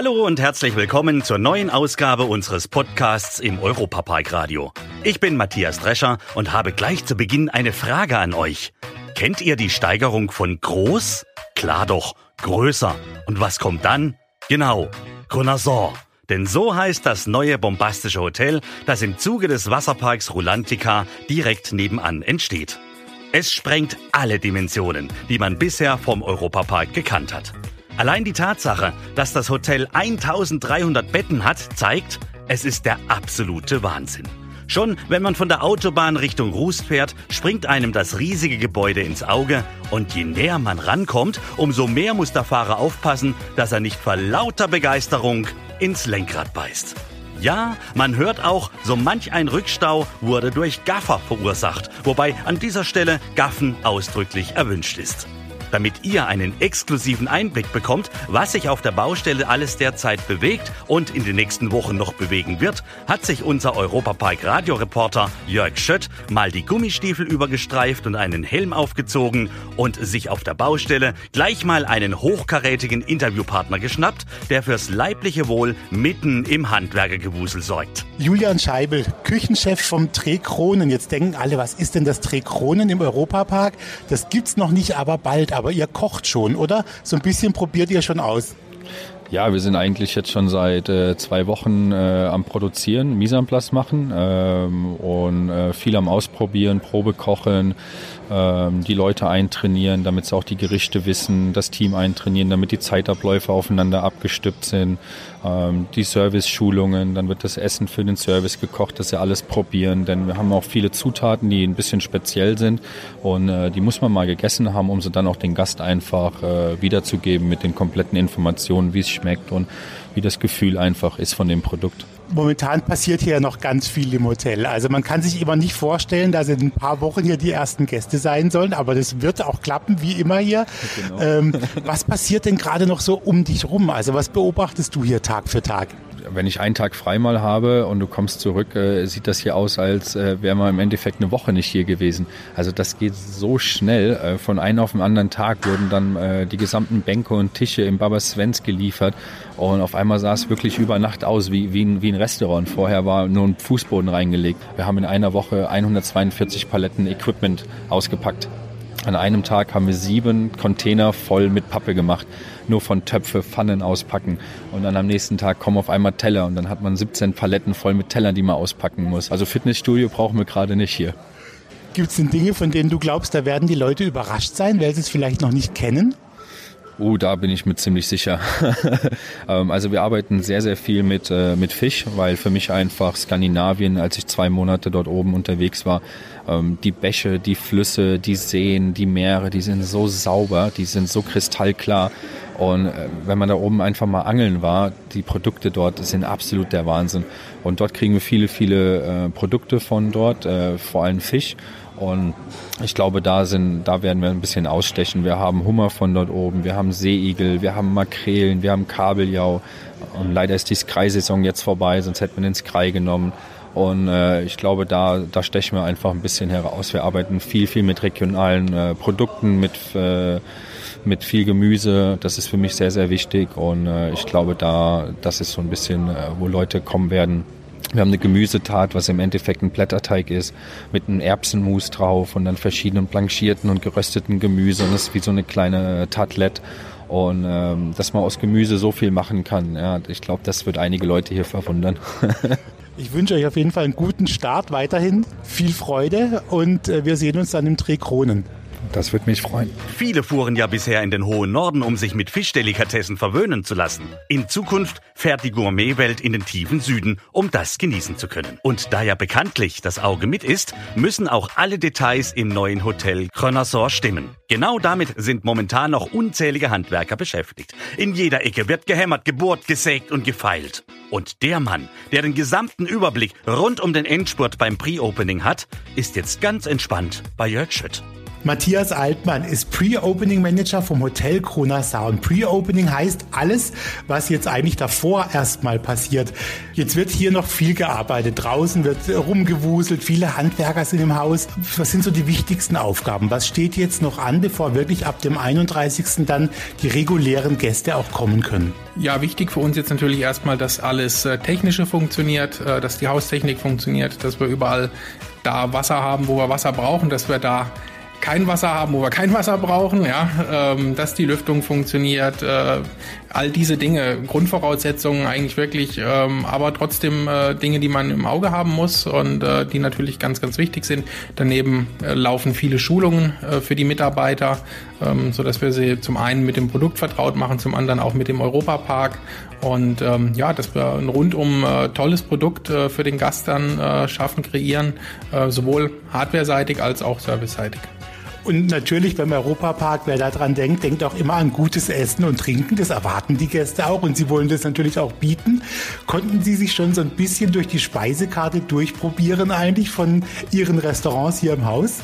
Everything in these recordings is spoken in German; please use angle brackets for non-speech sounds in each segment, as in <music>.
Hallo und herzlich willkommen zur neuen Ausgabe unseres Podcasts im Europapark Radio. Ich bin Matthias Drescher und habe gleich zu Beginn eine Frage an euch. Kennt ihr die Steigerung von groß? Klar doch, größer. Und was kommt dann? Genau, Renaissance. Denn so heißt das neue bombastische Hotel, das im Zuge des Wasserparks Rulantica direkt nebenan entsteht. Es sprengt alle Dimensionen, die man bisher vom Europapark gekannt hat. Allein die Tatsache, dass das Hotel 1300 Betten hat, zeigt, es ist der absolute Wahnsinn. Schon wenn man von der Autobahn Richtung Rust fährt, springt einem das riesige Gebäude ins Auge und je näher man rankommt, umso mehr muss der Fahrer aufpassen, dass er nicht vor lauter Begeisterung ins Lenkrad beißt. Ja, man hört auch, so manch ein Rückstau wurde durch Gaffer verursacht, wobei an dieser Stelle Gaffen ausdrücklich erwünscht ist. Damit ihr einen exklusiven Einblick bekommt, was sich auf der Baustelle alles derzeit bewegt und in den nächsten Wochen noch bewegen wird, hat sich unser Europapark Radioreporter Jörg Schött mal die Gummistiefel übergestreift und einen Helm aufgezogen und sich auf der Baustelle gleich mal einen hochkarätigen Interviewpartner geschnappt, der fürs leibliche Wohl mitten im Handwerkergewusel sorgt. Julian Scheibel, Küchenchef vom Dreh Kronen. Jetzt denken alle, was ist denn das Dreh Kronen im Europapark? Das gibt's noch nicht, aber bald aber ihr kocht schon, oder? So ein bisschen probiert ihr schon aus. Ja, wir sind eigentlich jetzt schon seit äh, zwei Wochen äh, am Produzieren, Mise en place machen ähm, und äh, viel am Ausprobieren, Probe kochen, ähm, die Leute eintrainieren, damit sie auch die Gerichte wissen, das Team eintrainieren, damit die Zeitabläufe aufeinander abgestimmt sind, ähm, die Service-Schulungen, dann wird das Essen für den Service gekocht, dass sie alles probieren, denn wir haben auch viele Zutaten, die ein bisschen speziell sind und äh, die muss man mal gegessen haben, um sie dann auch den Gast einfach äh, wiederzugeben mit den kompletten Informationen, wie es schmeckt und wie das Gefühl einfach ist von dem Produkt momentan passiert hier noch ganz viel im Hotel. Also man kann sich immer nicht vorstellen, dass in ein paar Wochen hier die ersten Gäste sein sollen, aber das wird auch klappen, wie immer hier. Genau. Ähm, was passiert denn gerade noch so um dich rum? Also was beobachtest du hier Tag für Tag? Wenn ich einen Tag frei mal habe und du kommst zurück, äh, sieht das hier aus, als äh, wäre man im Endeffekt eine Woche nicht hier gewesen. Also das geht so schnell. Äh, von einem auf den anderen Tag wurden dann äh, die gesamten Bänke und Tische im Baba Svens geliefert und auf einmal sah es wirklich über Nacht aus wie, wie, ein, wie ein Restaurant. Vorher war nur ein Fußboden reingelegt. Wir haben in einer Woche 142 Paletten Equipment ausgepackt. An einem Tag haben wir sieben Container voll mit Pappe gemacht. Nur von Töpfe, Pfannen auspacken. Und dann am nächsten Tag kommen auf einmal Teller und dann hat man 17 Paletten voll mit Tellern, die man auspacken muss. Also Fitnessstudio brauchen wir gerade nicht hier. Gibt es denn Dinge, von denen du glaubst, da werden die Leute überrascht sein, weil sie es vielleicht noch nicht kennen? Uh, da bin ich mir ziemlich sicher. <laughs> Ähm, also wir arbeiten sehr, sehr viel mit, äh, mit Fisch, weil für mich einfach Skandinavien, als ich zwei Monate dort oben unterwegs war, ähm, die Bäche, die Flüsse, die Seen, die Meere, die sind so sauber, die sind so kristallklar. Und äh, wenn man da oben einfach mal angeln war, die Produkte dort sind absolut der Wahnsinn. Und dort kriegen wir viele, viele äh, Produkte von dort, äh, vor allem Fisch. Und ich glaube, da sind, da werden wir ein bisschen ausstechen. Wir haben Hummer von dort oben, wir haben Seeigel, wir haben Makrelen, wir haben Kabeljau. Und leider ist die Skrei-Saison jetzt vorbei, sonst hätten wir den Skrei genommen. Und äh, ich glaube, da, da stechen wir einfach ein bisschen heraus. Wir arbeiten viel, viel mit regionalen äh, Produkten, mit, äh, mit viel Gemüse. Das ist für mich sehr, sehr wichtig. Und äh, ich glaube, da, das ist so ein bisschen, äh, wo Leute kommen werden, wir haben eine Gemüsetat, was im Endeffekt ein Blätterteig ist, mit einem Erbsenmus drauf und dann verschiedenen blanchierten und gerösteten Gemüse. Und das ist wie so eine kleine Tatlette. Und ähm, dass man aus Gemüse so viel machen kann, ja, ich glaube, das wird einige Leute hier verwundern. <laughs> ich wünsche euch auf jeden Fall einen guten Start weiterhin, viel Freude und äh, wir sehen uns dann im Dreh Kronen. Das würde mich freuen. Viele fuhren ja bisher in den hohen Norden, um sich mit Fischdelikatessen verwöhnen zu lassen. In Zukunft fährt die Gourmetwelt in den tiefen Süden, um das genießen zu können. Und da ja bekanntlich das Auge mit ist, müssen auch alle Details im neuen Hotel Cronassor stimmen. Genau damit sind momentan noch unzählige Handwerker beschäftigt. In jeder Ecke wird gehämmert, gebohrt, gesägt und gefeilt. Und der Mann, der den gesamten Überblick rund um den Endspurt beim Pre-Opening hat, ist jetzt ganz entspannt bei Jörg Schütt. Matthias Altmann ist Pre-Opening Manager vom Hotel Krona Sound. Pre-Opening heißt alles, was jetzt eigentlich davor erstmal passiert. Jetzt wird hier noch viel gearbeitet. Draußen wird rumgewuselt, viele Handwerker sind im Haus. Was sind so die wichtigsten Aufgaben? Was steht jetzt noch an, bevor wirklich ab dem 31. dann die regulären Gäste auch kommen können? Ja, wichtig für uns jetzt natürlich erstmal, dass alles äh, Technische funktioniert, äh, dass die Haustechnik funktioniert, dass wir überall da Wasser haben, wo wir Wasser brauchen, dass wir da kein Wasser haben, wo wir kein Wasser brauchen, ja, ähm, dass die Lüftung funktioniert, äh, all diese Dinge, Grundvoraussetzungen eigentlich wirklich, ähm, aber trotzdem äh, Dinge, die man im Auge haben muss und äh, die natürlich ganz, ganz wichtig sind. Daneben äh, laufen viele Schulungen äh, für die Mitarbeiter, ähm, so dass wir sie zum einen mit dem Produkt vertraut machen, zum anderen auch mit dem Europapark und ähm, ja, dass wir ein rundum äh, tolles Produkt für den Gast dann schaffen, kreieren, sowohl hardware-seitig als auch service-seitig. Und natürlich beim Europapark, wer daran denkt, denkt auch immer an gutes Essen und Trinken. Das erwarten die Gäste auch und sie wollen das natürlich auch bieten. Konnten Sie sich schon so ein bisschen durch die Speisekarte durchprobieren eigentlich von Ihren Restaurants hier im Haus?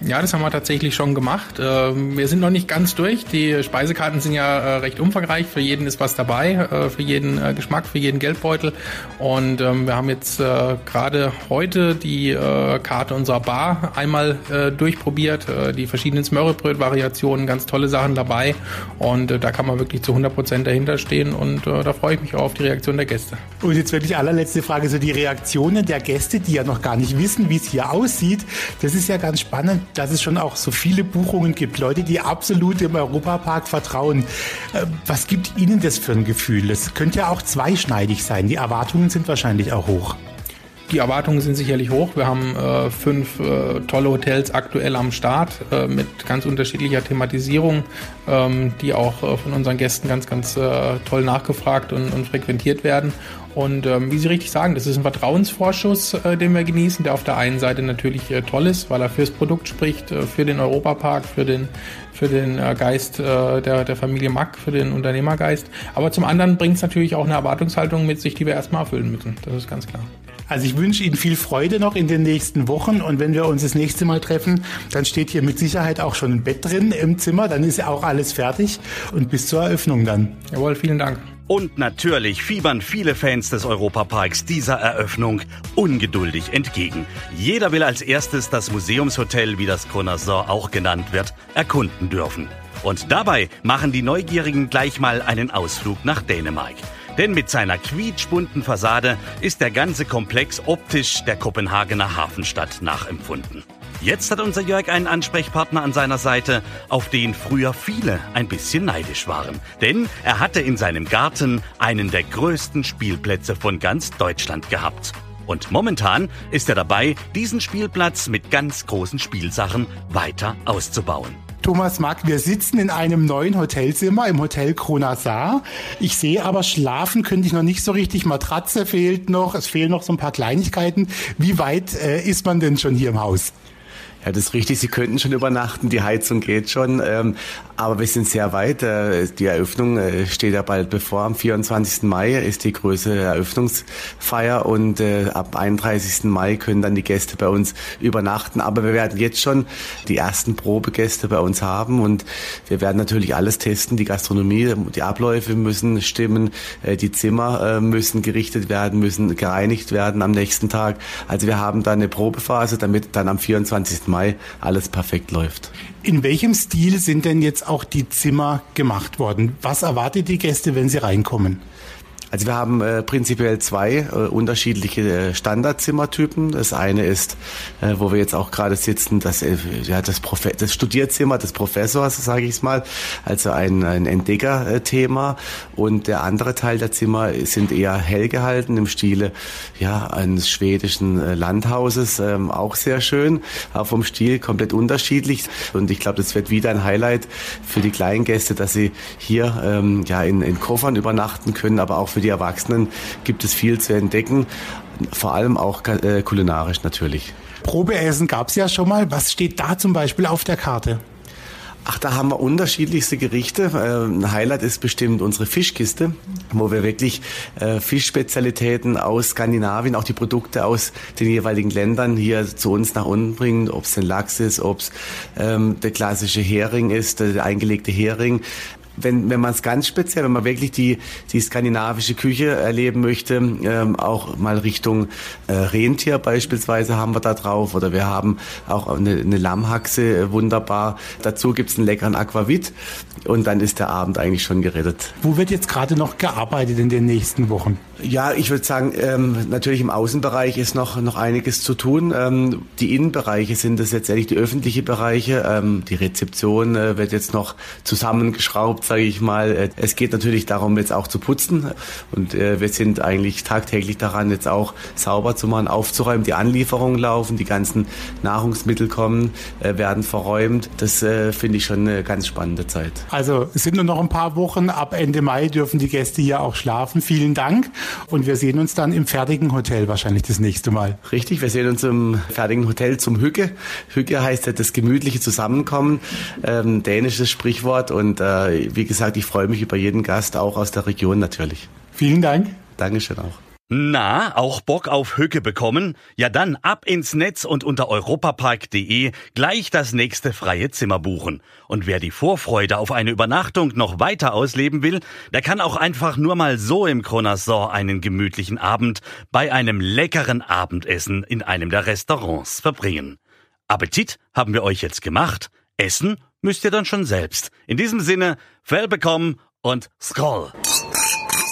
Ja, das haben wir tatsächlich schon gemacht. Ähm, wir sind noch nicht ganz durch. Die Speisekarten sind ja äh, recht umfangreich. Für jeden ist was dabei, äh, für jeden äh, Geschmack, für jeden Geldbeutel. Und ähm, wir haben jetzt gerade heute die Karte unserer Bar einmal durchprobiert. Die verschiedenen Smörrebröt-Variationen, ganz tolle Sachen dabei. Und da kann man wirklich zu 100 Prozent dahinter stehen. Und da freue ich mich auch auf die Reaktion der Gäste. Und jetzt wirklich allerletzte Frage, so die Reaktionen der Gäste, die ja noch gar nicht wissen, wie es hier aussieht. Das ist ja ganz spannend dass es schon auch so viele Buchungen gibt. Leute, die absolut im Europapark vertrauen. Äh, was gibt Ihnen das für ein Gefühl? Es könnte ja auch zweischneidig sein. Die Erwartungen sind wahrscheinlich auch hoch. Die Erwartungen sind sicherlich hoch. Wir haben äh, fünf äh, tolle Hotels aktuell am Start äh, mit ganz unterschiedlicher Thematisierung, ähm, die auch äh, von unseren Gästen ganz, ganz äh, toll nachgefragt und, und frequentiert werden. Und ähm, wie Sie richtig sagen, das ist ein Vertrauensvorschuss, äh, den wir genießen, der auf der einen Seite natürlich äh, toll ist, weil er fürs Produkt spricht, äh, für den Europapark, für den, für den äh, Geist äh, der, der Familie Mack, für den Unternehmergeist. Aber zum anderen bringt es natürlich auch eine Erwartungshaltung mit sich, die wir erstmal erfüllen müssen. Das ist ganz klar. Also ich wünsche Ihnen viel Freude noch in den nächsten Wochen und wenn wir uns das nächste Mal treffen, dann steht hier mit Sicherheit auch schon ein Bett drin im Zimmer, dann ist ja auch alles fertig und bis zur Eröffnung dann. Jawohl, vielen Dank. Und natürlich fiebern viele Fans des Europaparks dieser Eröffnung ungeduldig entgegen. Jeder will als erstes das Museumshotel, wie das Connoisseur auch genannt wird, erkunden dürfen. Und dabei machen die Neugierigen gleich mal einen Ausflug nach Dänemark. Denn mit seiner quietschbunten Fassade ist der ganze Komplex optisch der Kopenhagener Hafenstadt nachempfunden. Jetzt hat unser Jörg einen Ansprechpartner an seiner Seite, auf den früher viele ein bisschen neidisch waren. Denn er hatte in seinem Garten einen der größten Spielplätze von ganz Deutschland gehabt. Und momentan ist er dabei, diesen Spielplatz mit ganz großen Spielsachen weiter auszubauen. Thomas Mack, wir sitzen in einem neuen Hotelzimmer im Hotel Kronasar. Ich sehe aber, schlafen könnte ich noch nicht so richtig. Matratze fehlt noch, es fehlen noch so ein paar Kleinigkeiten. Wie weit äh, ist man denn schon hier im Haus? Ja, das ist richtig. Sie könnten schon übernachten. Die Heizung geht schon. Ähm, aber wir sind sehr weit. Äh, die Eröffnung äh, steht ja bald bevor. Am 24. Mai ist die größte Eröffnungsfeier und äh, ab 31. Mai können dann die Gäste bei uns übernachten. Aber wir werden jetzt schon die ersten Probegäste bei uns haben und wir werden natürlich alles testen. Die Gastronomie, die Abläufe müssen stimmen. Die Zimmer müssen gerichtet werden, müssen gereinigt werden am nächsten Tag. Also wir haben da eine Probephase, damit dann am 24. Mai alles perfekt läuft. In welchem Stil sind denn jetzt auch die Zimmer gemacht worden? Was erwartet die Gäste, wenn sie reinkommen? Also wir haben äh, prinzipiell zwei äh, unterschiedliche äh, Standardzimmertypen. Das eine ist, äh, wo wir jetzt auch gerade sitzen, das, äh, ja, das, Profe das Studierzimmer des Professors, sage ich es mal, also ein, ein Entdeckerthema. Und der andere Teil der Zimmer sind eher hell gehalten im Stile ja, eines schwedischen äh, Landhauses. Ähm, auch sehr schön, auch vom Stil komplett unterschiedlich. Und ich glaube, das wird wieder ein Highlight für die kleinen Gäste, dass sie hier ähm, ja, in, in Koffern übernachten können, aber auch für die Erwachsenen gibt es viel zu entdecken, vor allem auch äh, kulinarisch natürlich. Probeessen gab es ja schon mal. Was steht da zum Beispiel auf der Karte? Ach, da haben wir unterschiedlichste Gerichte. Ein Highlight ist bestimmt unsere Fischkiste, wo wir wirklich äh, Fischspezialitäten aus Skandinavien, auch die Produkte aus den jeweiligen Ländern hier zu uns nach unten bringen. Ob es ein Lachs ist, ob es ähm, der klassische Hering ist, der eingelegte Hering wenn, wenn man es ganz speziell, wenn man wirklich die, die skandinavische Küche erleben möchte, ähm, auch mal Richtung äh, Rentier beispielsweise haben wir da drauf oder wir haben auch eine, eine Lammhaxe äh, wunderbar. Dazu gibt's einen leckeren Aquavit und dann ist der Abend eigentlich schon gerettet. Wo wird jetzt gerade noch gearbeitet in den nächsten Wochen? Ja, ich würde sagen, ähm, natürlich im Außenbereich ist noch, noch einiges zu tun. Ähm, die Innenbereiche sind es letztendlich die öffentlichen Bereiche. Ähm, die Rezeption äh, wird jetzt noch zusammengeschraubt, sage ich mal. Äh, es geht natürlich darum, jetzt auch zu putzen. Und äh, wir sind eigentlich tagtäglich daran, jetzt auch sauber zu machen, aufzuräumen. Die Anlieferungen laufen, die ganzen Nahrungsmittel kommen, äh, werden verräumt. Das äh, finde ich schon eine ganz spannende Zeit. Also es sind nur noch ein paar Wochen. Ab Ende Mai dürfen die Gäste hier auch schlafen. Vielen Dank. Und wir sehen uns dann im fertigen Hotel wahrscheinlich das nächste Mal. Richtig, wir sehen uns im fertigen Hotel zum Hücke. Hücke heißt ja das gemütliche Zusammenkommen, ähm, dänisches Sprichwort. Und äh, wie gesagt, ich freue mich über jeden Gast, auch aus der Region natürlich. Vielen Dank. Dankeschön auch. Na, auch Bock auf Hücke bekommen? Ja dann ab ins Netz und unter europapark.de gleich das nächste freie Zimmer buchen. Und wer die Vorfreude auf eine Übernachtung noch weiter ausleben will, der kann auch einfach nur mal so im Kronasson einen gemütlichen Abend bei einem leckeren Abendessen in einem der Restaurants verbringen. Appetit haben wir euch jetzt gemacht. Essen müsst ihr dann schon selbst. In diesem Sinne, Fell bekommen und Scroll.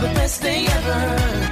The best day ever.